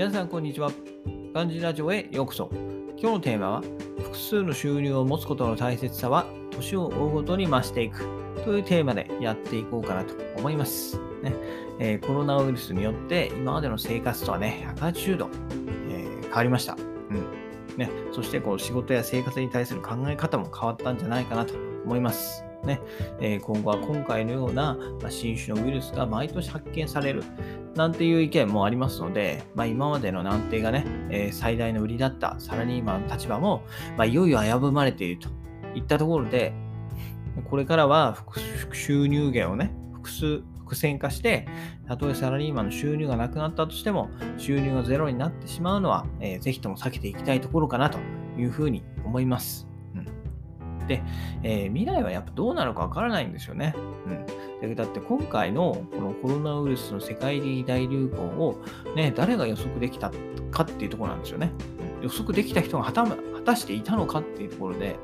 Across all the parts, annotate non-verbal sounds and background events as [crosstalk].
皆さん、こんにちは。漢字ラジオへようこそ。今日のテーマは、複数の収入を持つことの大切さは、年を追うごとに増していくというテーマでやっていこうかなと思います。ねえー、コロナウイルスによって、今までの生活とはね、180度、えー、変わりました。うんね、そしてこう仕事や生活に対する考え方も変わったんじゃないかなと思います。ねえー、今後は今回のような、新種のウイルスが毎年発見されるなんていう意見もありますので、まあ、今までの難定がね、えー、最大の売りだったサラリーマンの立場も、まあ、いよいよ危ぶまれているといったところで、これからは収入源をね、複数、伏線化して、たとえサラリーマンの収入がなくなったとしても、収入がゼロになってしまうのは、えー、ぜひとも避けていきたいところかなというふうに思います。で、えー、未来はやっぱどうなるかわからないんですよね。うん、だって今回のこのコロナウイルスの世界的大流行を、ね、誰が予測できたかっていうところなんですよね。予測できた人が果たしていたのかっていうところで、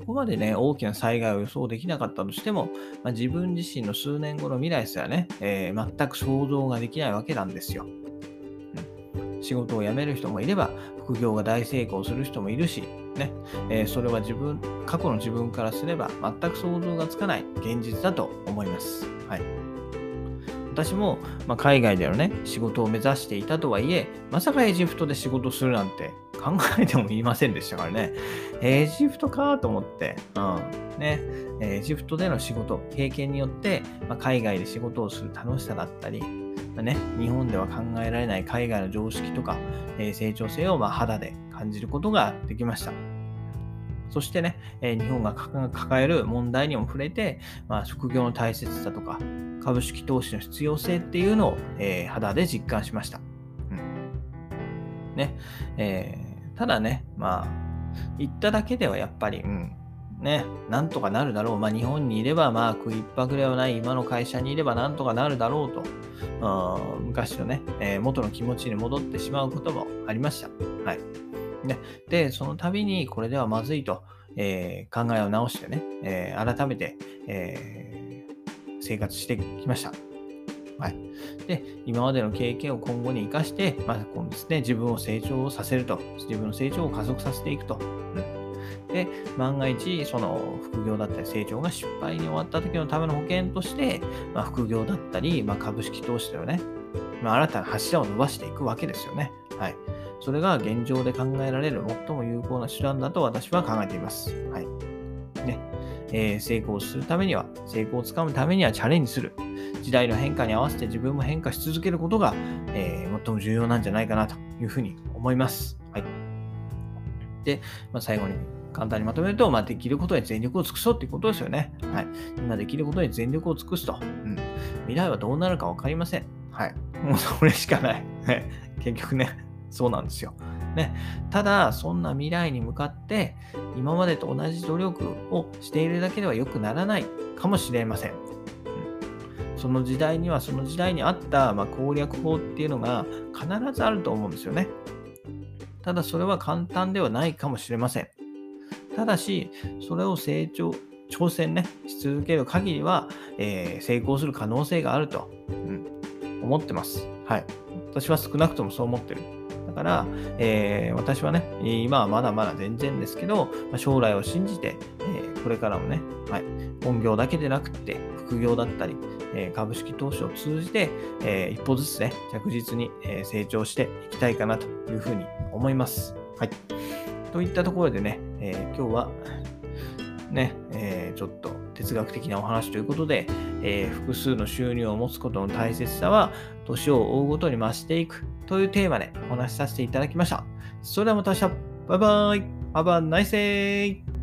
ここまでね、大きな災害を予想できなかったとしても、まあ、自分自身の数年後の未来すらね、えー、全く想像ができないわけなんですよ。仕事を辞める人もいれば、副業が大成功する人もいるし、ね、えー、それは自分、過去の自分からすれば全く想像がつかない現実だと思います。はい。私も、まあ、海外でのね、仕事を目指していたとはいえ、まさかエジプトで仕事するなんて考えてもいませんでしたからね。エジプトかと思って、うん。ね、エジプトでの仕事、経験によって、まあ、海外で仕事をする楽しさだったり、ね、日本では考えられない海外の常識とか、え、成長性をま肌で感じることができました。そしてね、え、日本が抱える問題にも触れて、まあ、副業の大切さとか、株式投資の必要性っていうのを、え、肌で実感しました。うん、ね、えー、ただね、まあ、言っただけではやっぱり、うん、ね、なんとかなるだろう。まあ、日本にいれば、まあ、食いっぱぐれはない今の会社にいればなんとかなるだろうと、昔のね、えー、元の気持ちに戻ってしまうこともありました。はい。ね、で、その度にこれではまずいと、えー、考えを直してね、えー、改めて、え生活してきました。はい。で、今までの経験を今後に生かして、まあ、このですね、自分を成長させると、自分の成長を加速させていくと。うんで、万が一、その副業だったり成長が失敗に終わった時のための保険として、まあ、副業だったり、まあ、株式投資ではね、まあ、新たな柱を伸ばしていくわけですよね。はい。それが現状で考えられる最も有効な手段だと私は考えています。はい。ね。えー、成功するためには、成功をつかむためにはチャレンジする。時代の変化に合わせて自分も変化し続けることが、えー、最も重要なんじゃないかなというふうに思います。はい。で、まあ、最後に簡単にまとめると、まあ、できることに全力を尽くそうっていうことですよね。はい。今できることに全力を尽くすと。うん。未来はどうなるか分かりません。はい。もう [laughs] それしかない。結局ね、そうなんですよ。ね。ただ、そんな未来に向かって、今までと同じ努力をしているだけでは良くならないかもしれません。うん、その時代には、その時代に合った、まあ、攻略法っていうのが必ずあると思うんですよね。ただ、それは簡単ではないかもしれません。ただし、それを成長、挑戦ね、し続ける限りは、えー、成功する可能性があると、うん、思ってます。はい。私は少なくともそう思ってる。だから、えー、私はね、今はまだまだ全然ですけど、将来を信じて、えー、これからもね、はい、本業だけでなくて、副業だったり、え株式投資を通じて、え一歩ずつね、着実に、え成長していきたいかなというふうに思います。はい。といったところでね、えー、今日はね、えー、ちょっと哲学的なお話ということで、えー、複数の収入を持つことの大切さは年を追うごとに増していくというテーマでお話しさせていただきました。それではまた明日バイバイ !Have a nice!